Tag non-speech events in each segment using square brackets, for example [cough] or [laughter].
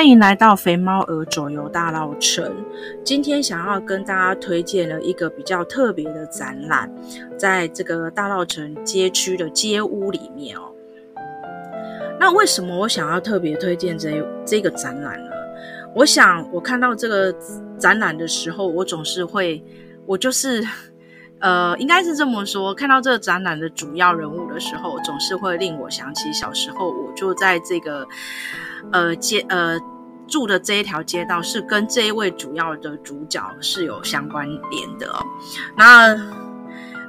欢迎来到肥猫儿走游大稻埕。今天想要跟大家推荐了一个比较特别的展览，在这个大稻埕街区的街屋里面哦。那为什么我想要特别推荐这这个展览呢？我想我看到这个展览的时候，我总是会，我就是。呃，应该是这么说。看到这个展览的主要人物的时候，总是会令我想起小时候，我就在这个呃街呃住的这一条街道，是跟这一位主要的主角是有相关联的哦。那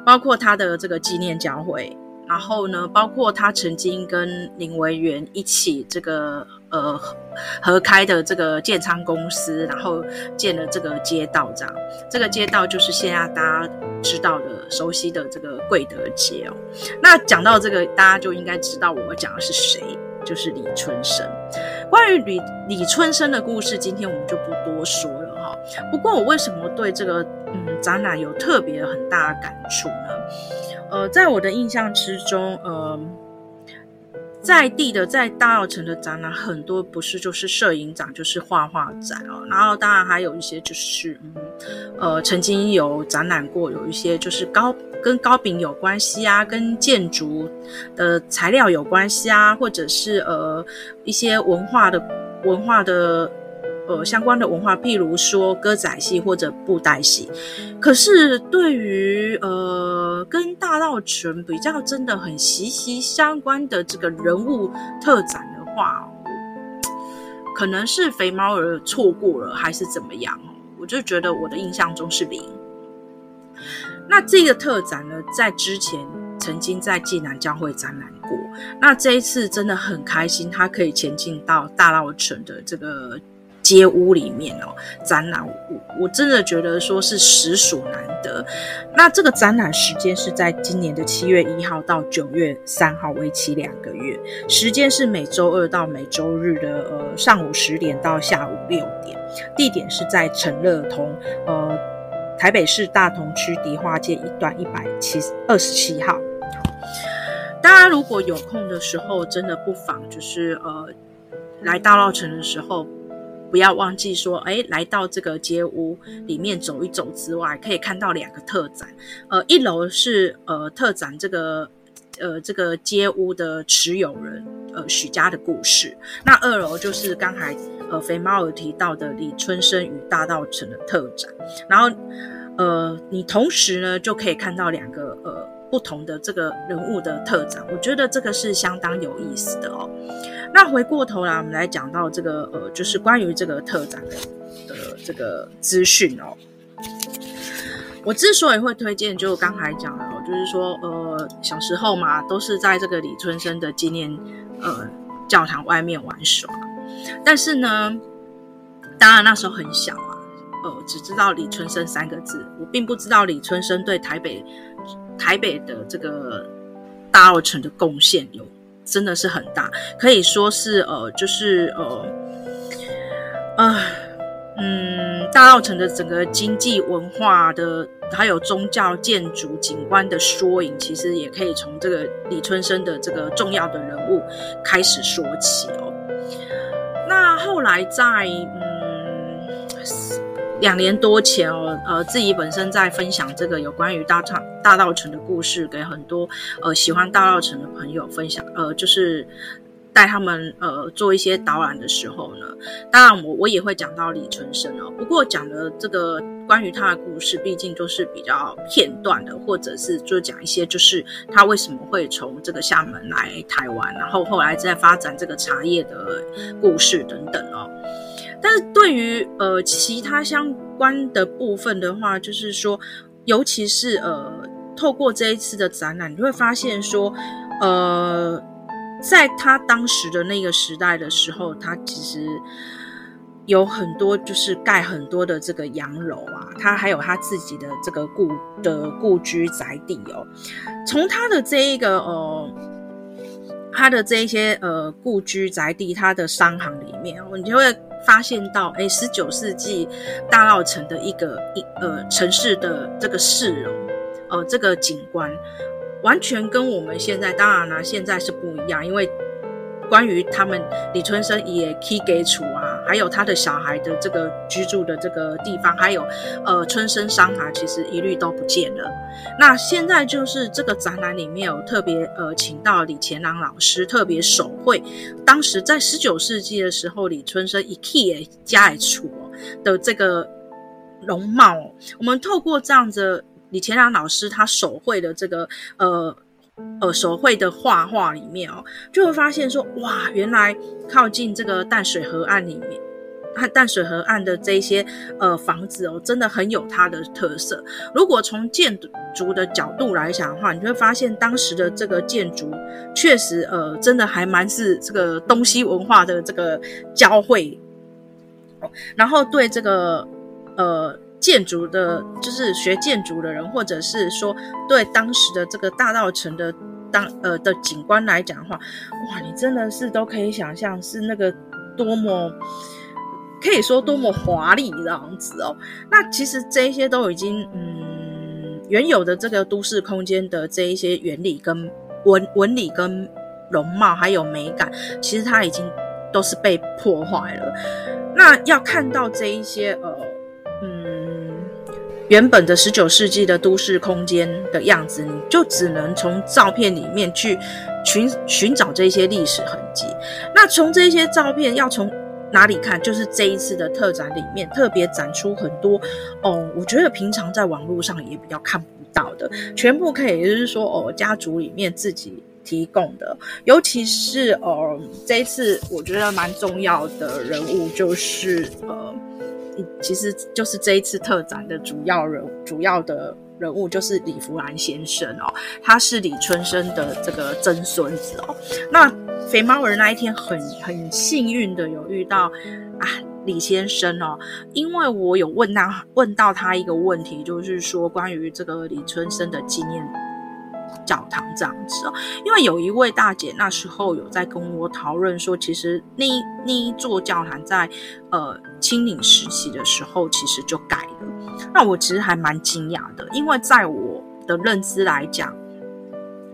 包括他的这个纪念教会，然后呢，包括他曾经跟林维源一起这个。呃，合开的这个建仓公司，然后建了这个街道，这样，这个街道就是现在大家知道的、熟悉的这个贵德街哦。那讲到这个，大家就应该知道我讲的是谁，就是李春生。关于李李春生的故事，今天我们就不多说了哈。不过我为什么对这个嗯展览有特别很大的感触呢？呃，在我的印象之中，呃。在地的在大澳城的展览很多，不是就是摄影展，就是画画展哦。然后当然还有一些就是，嗯，呃，曾经有展览过，有一些就是高跟高饼有关系啊，跟建筑的材料有关系啊，或者是呃一些文化的文化的。呃，相关的文化，譬如说歌仔戏或者布袋戏。可是对于呃跟大稻埕比较真的很息息相关的这个人物特展的话，可能是肥猫儿错过了，还是怎么样？我就觉得我的印象中是零。那这个特展呢，在之前曾经在济南教会展览过。那这一次真的很开心，他可以前进到大稻埕的这个。街屋里面哦，展览我我真的觉得说是实属难得。那这个展览时间是在今年的七月一号到九月三号，为期两个月。时间是每周二到每周日的呃上午十点到下午六点。地点是在成乐通，呃台北市大同区迪化街一段一百七二十七号。大家如果有空的时候，真的不妨就是呃来大稻城的时候。不要忘记说，哎，来到这个街屋里面走一走之外，可以看到两个特展。呃，一楼是呃特展这个呃这个街屋的持有人呃许家的故事。那二楼就是刚才呃肥猫有提到的李春生与大道城的特展。然后呃你同时呢就可以看到两个呃不同的这个人物的特展。我觉得这个是相当有意思的哦。那回过头来，我们来讲到这个呃，就是关于这个特展的的这个资讯哦。我之所以会推荐，就刚才讲的哦，就是说呃，小时候嘛，都是在这个李春生的纪念呃教堂外面玩耍。但是呢，当然那时候很小啊，呃，只知道李春生三个字，我并不知道李春生对台北台北的这个大稻埕的贡献有。真的是很大，可以说是呃，就是呃，嗯，大稻城的整个经济文化的，还有宗教建筑景观的缩影，其实也可以从这个李春生的这个重要的人物开始说起哦。那后来在嗯。两年多前哦，呃，自己本身在分享这个有关于大稻大稻埕的故事，给很多呃喜欢大稻埕的朋友分享，呃，就是带他们呃做一些导览的时候呢，当然我我也会讲到李春生哦，不过讲的这个关于他的故事，毕竟都是比较片段的，或者是就讲一些就是他为什么会从这个厦门来台湾，然后后来再发展这个茶叶的故事等等哦。但是对于呃其他相关的部分的话，就是说，尤其是呃透过这一次的展览，你会发现说，呃，在他当时的那个时代的时候，他其实有很多就是盖很多的这个洋楼啊，他还有他自己的这个故的故居宅地哦。从他的这一个呃，他的这一些呃故居宅地，他的商行里面，你就会。发现到，哎，十九世纪大稻城的一个一呃城市的这个市容，呃，这个景观，完全跟我们现在当然啦，现在是不一样，因为关于他们李春生也起家厝啊，还有他的小孩的这个居住的这个地方，还有呃春生商行，其实一律都不见了。那现在就是这个展览里面有特别呃请到李乾朗老师特别手绘，当时在十九世纪的时候李春生一 key 加出的这个容貌，我们透过这样子李乾朗老师他手绘的这个呃。呃，手绘的画画里面哦，就会发现说，哇，原来靠近这个淡水河岸里面，它淡水河岸的这些呃房子哦，真的很有它的特色。如果从建筑的角度来讲的话，你会发现当时的这个建筑确实呃，真的还蛮是这个东西文化的这个交汇。然后对这个呃。建筑的，就是学建筑的人，或者是说对当时的这个大道城的当呃的景观来讲的话，哇，你真的是都可以想象是那个多么可以说多么华丽这样子哦。那其实这一些都已经嗯原有的这个都市空间的这一些原理跟纹纹理跟容貌还有美感，其实它已经都是被破坏了。那要看到这一些呃。原本的十九世纪的都市空间的样子，你就只能从照片里面去寻寻找这些历史痕迹。那从这些照片要从哪里看？就是这一次的特展里面特别展出很多哦，我觉得平常在网络上也比较看不到的，全部可以就是说哦，家族里面自己提供的，尤其是呃这一次我觉得蛮重要的人物就是呃。其实就是这一次特展的主要人，主要的人物就是李福兰先生哦，他是李春生的这个曾孙子哦。那肥猫儿那一天很很幸运的有遇到啊李先生哦，因为我有问他问到他一个问题，就是说关于这个李春生的纪念教堂这样子哦，因为有一位大姐那时候有在跟我讨论说，其实那一那一座教堂在呃清领时期的时候其实就改了。那我其实还蛮惊讶的，因为在我的认知来讲，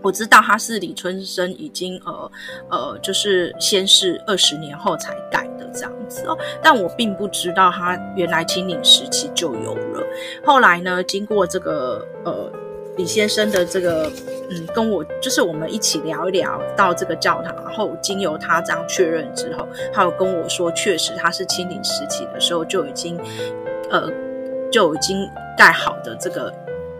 我知道他是李春生已经呃呃就是先是二十年后才改的这样子哦，但我并不知道他原来清领时期就有了。后来呢，经过这个呃。李先生的这个，嗯，跟我就是我们一起聊一聊到这个教堂，然后经由他这样确认之后，他有跟我说，确实他是清领时期的时候就已经，呃，就已经盖好的这个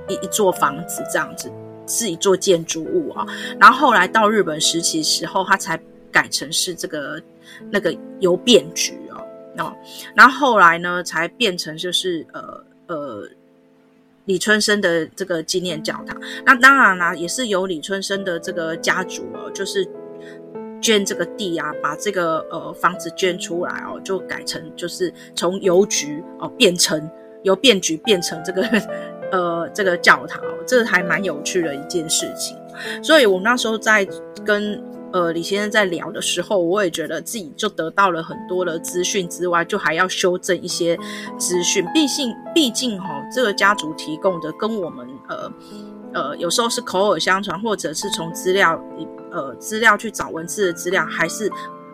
一一座房子这样子，是一座建筑物啊。然后后来到日本时期时候，他才改成是这个那个邮便局哦，哦，然后后来呢，才变成就是呃呃。李春生的这个纪念教堂，那当然啦，也是由李春生的这个家族哦，就是捐这个地啊，把这个呃房子捐出来哦，就改成就是从邮局哦变成由变局变成这个 [laughs] 呃这个教堂哦，这还蛮有趣的一件事情。所以我那时候在跟。呃，李先生在聊的时候，我也觉得自己就得到了很多的资讯之外，就还要修正一些资讯。毕竟，毕竟哈，这个家族提供的跟我们呃呃，有时候是口耳相传，或者是从资料呃资料去找文字的资料，还是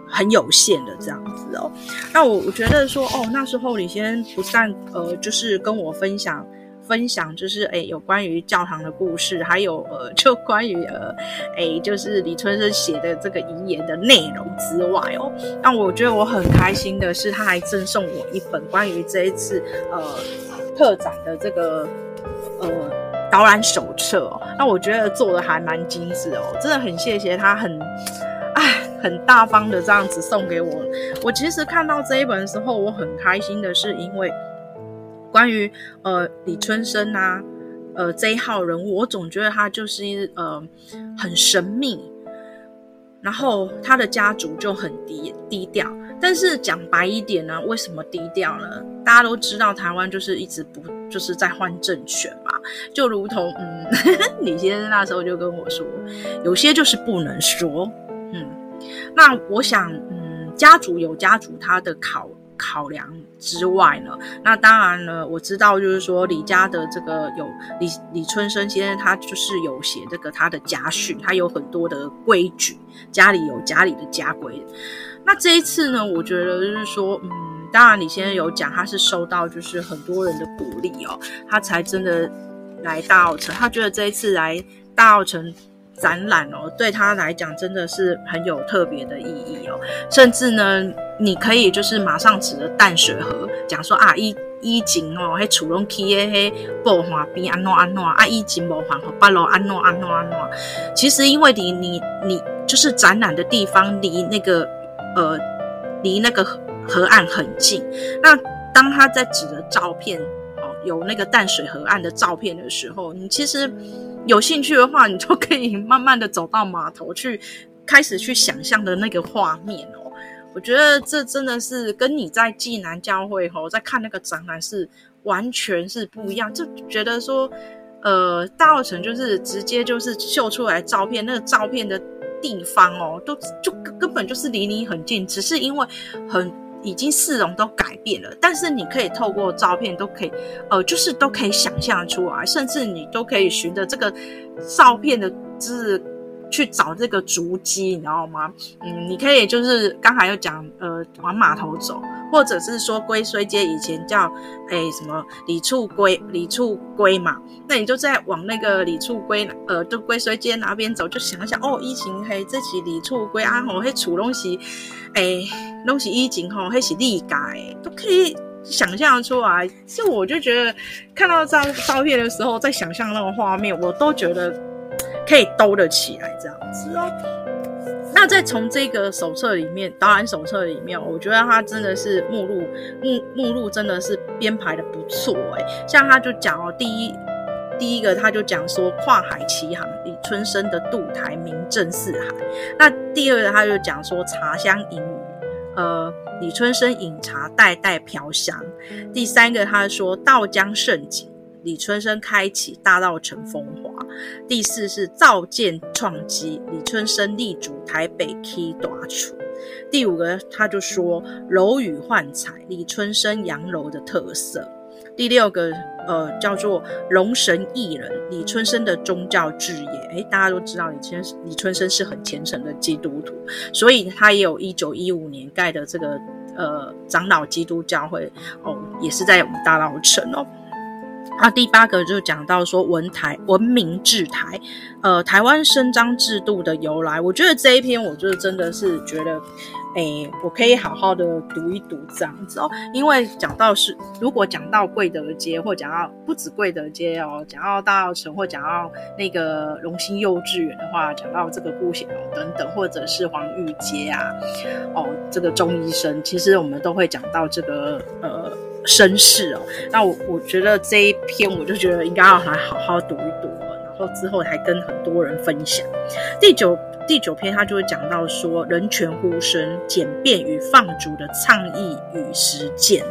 很有限的这样子哦。那我我觉得说，哦，那时候李先生不但呃，就是跟我分享。分享就是诶，有关于教堂的故事，还有呃，[laughs] 就关于呃，诶，就是李春生写的这个遗言的内容之外哦，那我觉得我很开心的是，他还赠送我一本关于这一次呃特展的这个呃导览手册哦。那我觉得做的还蛮精致哦，真的很谢谢他很，很很大方的这样子送给我。我其实看到这一本的时候，我很开心的是因为。关于呃李春生啊，呃这一号人物，我总觉得他就是呃很神秘，然后他的家族就很低低调。但是讲白一点呢，为什么低调呢？大家都知道台湾就是一直不就是在换政权嘛，就如同嗯 [laughs] 李先生那时候就跟我说，有些就是不能说。嗯，那我想嗯家族有家族他的考。考量之外呢，那当然了，我知道就是说李家的这个有李李春生先生，他就是有写这个他的家训，他有很多的规矩，家里有家里的家规。那这一次呢，我觉得就是说，嗯，当然李先生有讲，他是受到就是很多人的鼓励哦，他才真的来大澳城。他觉得这一次来大澳城展览哦，对他来讲真的是很有特别的意义哦。甚至呢，你可以就是马上指着淡水河讲说啊，以以前哦，迄厝拢起诶，迄布花边安怎安怎啊，以前无还好八路安怎安怎安怎。其实因为你你你就是展览的地方离那个。呃，离那个河岸很近。那当他在指的照片哦，有那个淡水河岸的照片的时候，你其实有兴趣的话，你就可以慢慢的走到码头去，开始去想象的那个画面哦。我觉得这真的是跟你在济南教会吼、哦，在看那个展览是完全是不一样。就觉得说，呃，大澳城就是直接就是秀出来照片，那个照片的。地方哦，都就根本就是离你很近，只是因为很已经市容都改变了，但是你可以透过照片都可以，呃，就是都可以想象出来，甚至你都可以循着这个照片的，字去找这个足迹，你知道吗？嗯，你可以就是刚才有讲，呃，往码头走。或者是说龟虽街以前叫哎什么李厝龟李厝龟嘛，那你就在往那个李厝龟呃就龟虽街那边走，就想想哦，以前嘿这是李厝龟啊吼，迄厝拢是哎拢是以前吼，迄是历改，都可以想象出来。就我就觉得看到这张照片的时候，在想象那个画面，我都觉得可以兜得起来这样子哦。那再从这个手册里面，导览手册里面，我觉得它真的是目录目目录真的是编排的不错诶，像他就讲哦，第一第一个他就讲说跨海奇航，李春生的渡台名震四海。那第二个他就讲说茶香隐语，呃，李春生饮茶代代飘香。第三个他说道江盛景。李春生开启大道成风第四是造舰创基，李春生立足台北起大厝。第五个他就说楼宇焕彩，李春生洋楼的特色。第六个呃叫做龙神艺人，李春生的宗教志业。诶，大家都知道李春李春生是很虔诚的基督徒，所以他也有一九一五年盖的这个呃长老基督教会哦，也是在我们大稻埕哦。那第八个就讲到说文台文明治台，呃，台湾伸张制度的由来。我觉得这一篇，我就真的是觉得，诶，我可以好好的读一读这样子哦。因为讲到是，如果讲到贵德街，或讲到不止贵德街哦，讲到大稻埕，或讲到那个荣兴幼稚园的话，讲到这个顾显龙等等，或者是黄玉街啊，哦，这个钟医生，其实我们都会讲到这个呃。绅士哦，那我我觉得这一篇我就觉得应该要来好好读一读，然后之后还跟很多人分享。第九第九篇他就会讲到说人权呼声、简便与放逐的倡议与实践。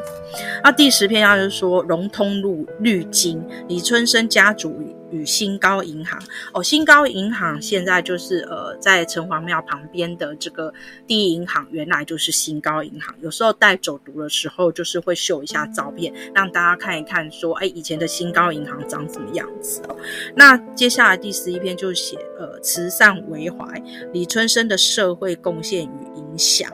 那第十篇他就说融通路绿金，李春生家族与新高银行哦，新高银行现在就是呃，在城隍庙旁边的这个第一银行，原来就是新高银行。有时候带走读的时候，就是会秀一下照片，让大家看一看，说，哎，以前的新高银行长什么样子哦。那接下来第十一篇就写呃，慈善为怀，李春生的社会贡献与影响。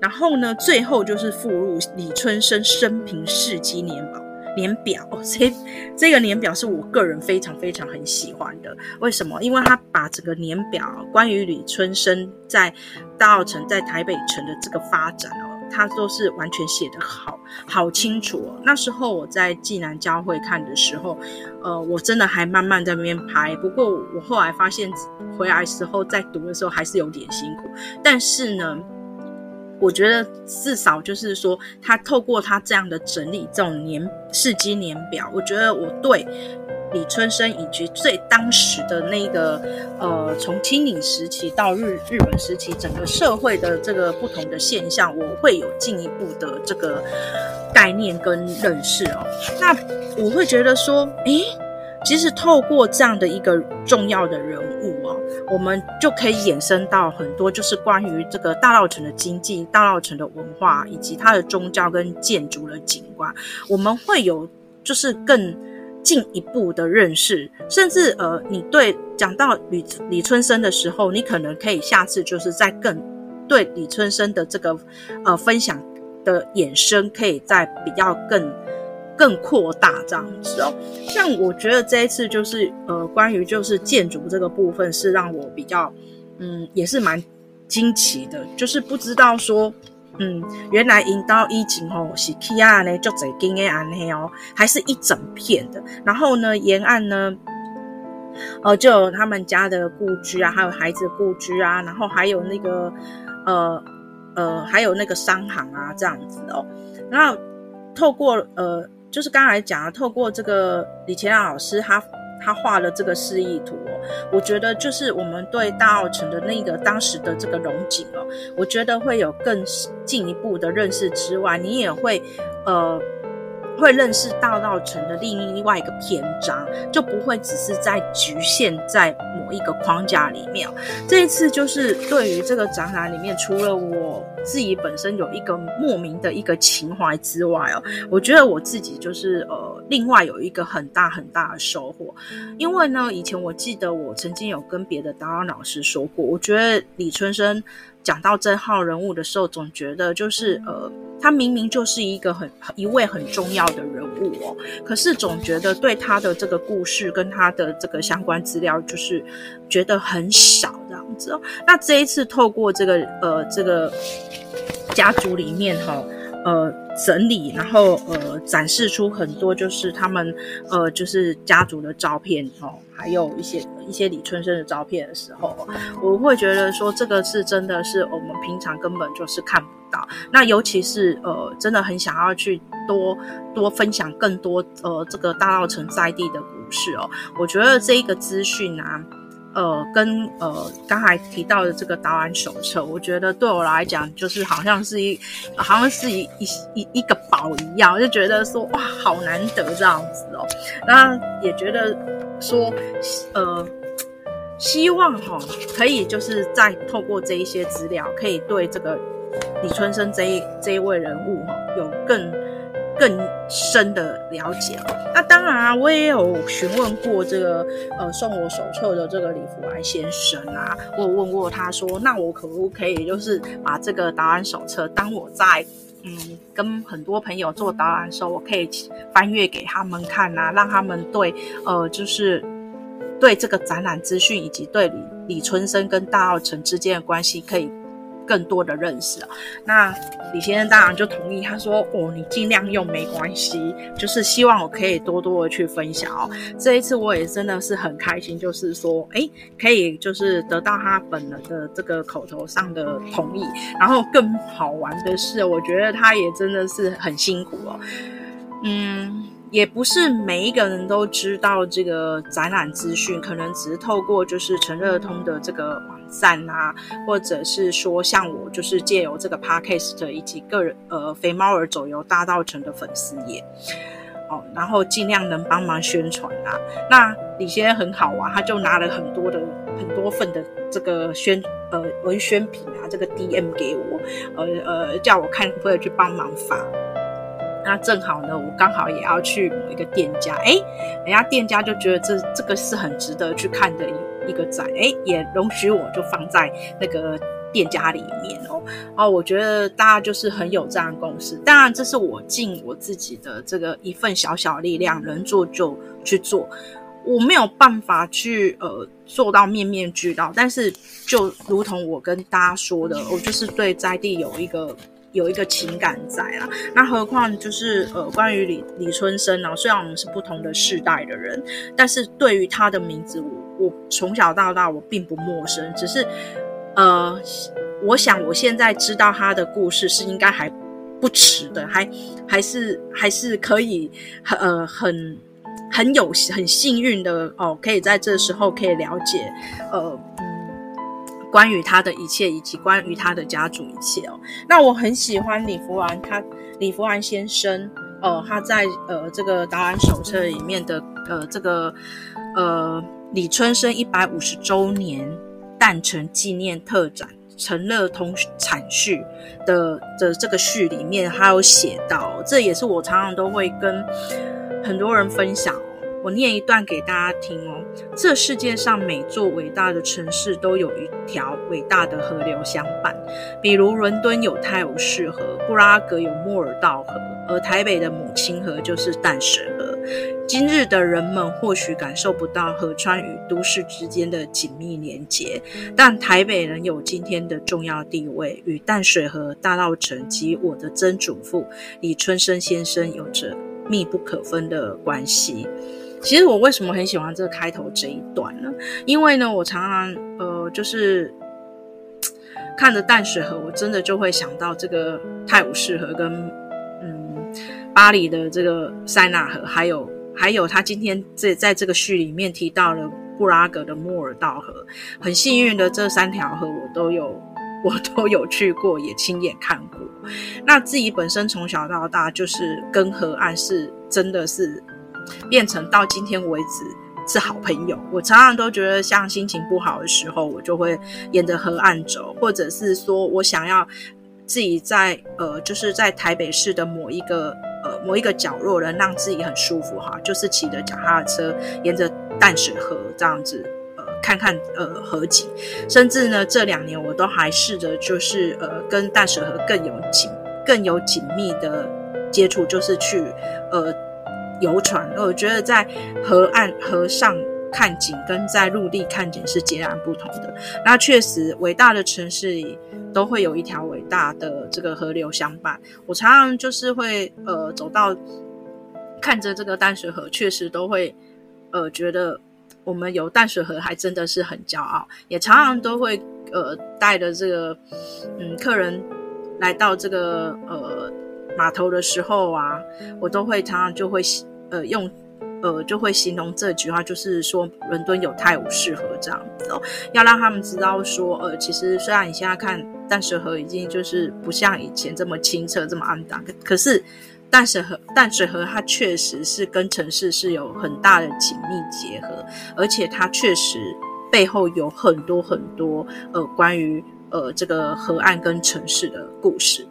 然后呢，最后就是附录李春生生平事迹年表。年表，[laughs] 这这个年表是我个人非常非常很喜欢的。为什么？因为他把整个年表关于李春生在大稻城、在台北城的这个发展哦，他都是完全写得好好清楚哦。那时候我在济南教会看的时候，呃，我真的还慢慢在那边拍。不过我后来发现，回来时候在读的时候还是有点辛苦。但是呢。我觉得至少就是说，他透过他这样的整理，这种年事迹年表，我觉得我对李春生以及最当时的那个呃，从清领时期到日日本时期，整个社会的这个不同的现象，我会有进一步的这个概念跟认识哦。那我会觉得说，诶，其实透过这样的一个重要的人物啊。我们就可以衍生到很多，就是关于这个大稻埕的经济、大稻埕的文化以及它的宗教跟建筑的景观，我们会有就是更进一步的认识，甚至呃，你对讲到李李春生的时候，你可能可以下次就是再更对李春生的这个呃分享的衍生，可以再比较更更扩大这样子哦。像我觉得这一次就是呃关于就是建筑这个部分是让我比较嗯也是蛮惊奇的，就是不知道说。嗯，原来引到疫情吼是起啊呢，就这间的安黑哦，还是一整片的。然后呢，沿岸呢，呃，就有他们家的故居啊，还有孩子故居啊，然后还有那个呃呃，还有那个商行啊，这样子哦。然后透过呃，就是刚才讲了，透过这个李乾亮老师他。他画了这个示意图，我觉得就是我们对大澳城的那个当时的这个龙井哦，我觉得会有更进一步的认识之外，你也会呃。会认识大道城的另外一个篇章，就不会只是在局限在某一个框架里面。这一次就是对于这个展览里面，除了我自己本身有一个莫名的一个情怀之外哦，我觉得我自己就是呃，另外有一个很大很大的收获。因为呢，以前我记得我曾经有跟别的导演老师说过，我觉得李春生讲到这号人物的时候，总觉得就是呃。他明明就是一个很一位很重要的人物哦，可是总觉得对他的这个故事跟他的这个相关资料，就是觉得很少这样子哦。那这一次透过这个呃这个家族里面哈呃整理，然后呃展示出很多就是他们呃就是家族的照片哦，还有一些一些李春生的照片的时候，我会觉得说这个是真的是我们平常根本就是看不到。那尤其是呃，真的很想要去多多分享更多呃这个大稻城在地的故事哦。我觉得这一个资讯啊，呃，跟呃刚才提到的这个导览手册，我觉得对我来讲就是好像是一好像是一一一一个宝一样，就觉得说哇，好难得这样子哦。那也觉得说呃，希望哈、可以就是再透过这一些资料，可以对这个。李春生这一这一位人物哈，有更更深的了解。那当然啊，我也有询问过这个呃送我手册的这个李福安先生啊，我有问过他说，那我可不可以就是把这个导览手册，当我在嗯跟很多朋友做导览的时候，我可以翻阅给他们看啊，让他们对呃就是对这个展览资讯以及对李李春生跟大澳城之间的关系可以。更多的认识，那李先生当然就同意，他说：“哦，你尽量用没关系，就是希望我可以多多的去分享哦。”这一次我也真的是很开心，就是说，哎，可以就是得到他本人的这个口头上的同意，然后更好玩的是，我觉得他也真的是很辛苦哦，嗯。也不是每一个人都知道这个展览资讯，可能只是透过就是陈乐通的这个赞啊，或者是说像我就是借由这个 podcast 以及个人呃肥猫儿走游大稻埕的粉丝也，哦，然后尽量能帮忙宣传啊。那李先生很好啊，他就拿了很多的很多份的这个宣呃文宣品啊，这个 DM 给我，呃呃叫我看会不会去帮忙发。那正好呢，我刚好也要去某一个店家，哎，人家店家就觉得这这个是很值得去看的一一个展，哎，也容许我就放在那个店家里面哦。哦，我觉得大家就是很有这样的共识。当然，这是我尽我自己的这个一份小小力量，能做就去做。我没有办法去呃做到面面俱到，但是就如同我跟大家说的，我就是对在地有一个。有一个情感在啦，那何况就是呃，关于李李春生呢、啊，虽然我们是不同的世代的人，但是对于他的名字我，我从小到大我并不陌生，只是呃，我想我现在知道他的故事是应该还不迟的，还还是还是可以很呃很很有很幸运的哦，可以在这时候可以了解呃。关于他的一切，以及关于他的家族一切哦，那我很喜欢李福安，他李福安先生，呃，他在呃这个导览手册里面的呃这个呃李春生一百五十周年诞辰纪念特展陈乐通阐叙的的这个序里面，他有写到，这也是我常常都会跟很多人分享。我念一段给大家听哦。这世界上每座伟大的城市都有一条伟大的河流相伴，比如伦敦有泰晤士河，布拉格有莫尔道河，而台北的母亲河就是淡水河。今日的人们或许感受不到河川与都市之间的紧密连结，但台北仍有今天的重要地位，与淡水河、大稻埕及我的曾祖父李春生先生有着密不可分的关系。其实我为什么很喜欢这个开头这一段呢？因为呢，我常常呃，就是看着淡水河，我真的就会想到这个泰晤士河跟嗯巴黎的这个塞纳河，还有还有他今天在在这个序里面提到了布拉格的莫尔道河。很幸运的，这三条河我都有 [laughs] 我都有去过，也亲眼看过。那自己本身从小到大就是跟河岸是真的是。变成到今天为止是好朋友。我常常都觉得，像心情不好的时候，我就会沿着河岸走，或者是说我想要自己在呃，就是在台北市的某一个呃某一个角落，能让自己很舒服哈，就是骑着脚踏车沿着淡水河这样子呃看看呃河景，甚至呢这两年我都还试着就是呃跟淡水河更有紧更有紧密的接触，就是去呃。游船，我觉得在河岸河上看景跟在陆地看景是截然不同的。那确实，伟大的城市里都会有一条伟大的这个河流相伴。我常常就是会呃走到看着这个淡水河，确实都会呃觉得我们有淡水河还真的是很骄傲。也常常都会呃带着这个嗯客人来到这个呃码头的时候啊，我都会常常就会。呃，用呃就会形容这句话，就是说伦敦有泰晤士河这样子哦，要让他们知道说，呃，其实虽然你现在看淡水河已经就是不像以前这么清澈、这么暗淡，可是淡水河淡水河它确实是跟城市是有很大的紧密结合，而且它确实背后有很多很多呃关于呃这个河岸跟城市的故事。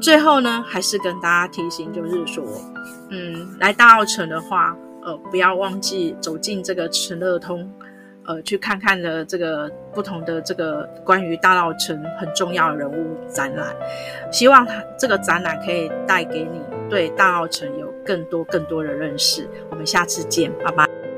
最后呢，还是跟大家提醒，就是说，嗯，来大澳城的话，呃，不要忘记走进这个埕乐通，呃，去看看的这个不同的这个关于大澳城很重要的人物展览。希望它这个展览可以带给你对大澳城有更多更多的认识。我们下次见，拜拜。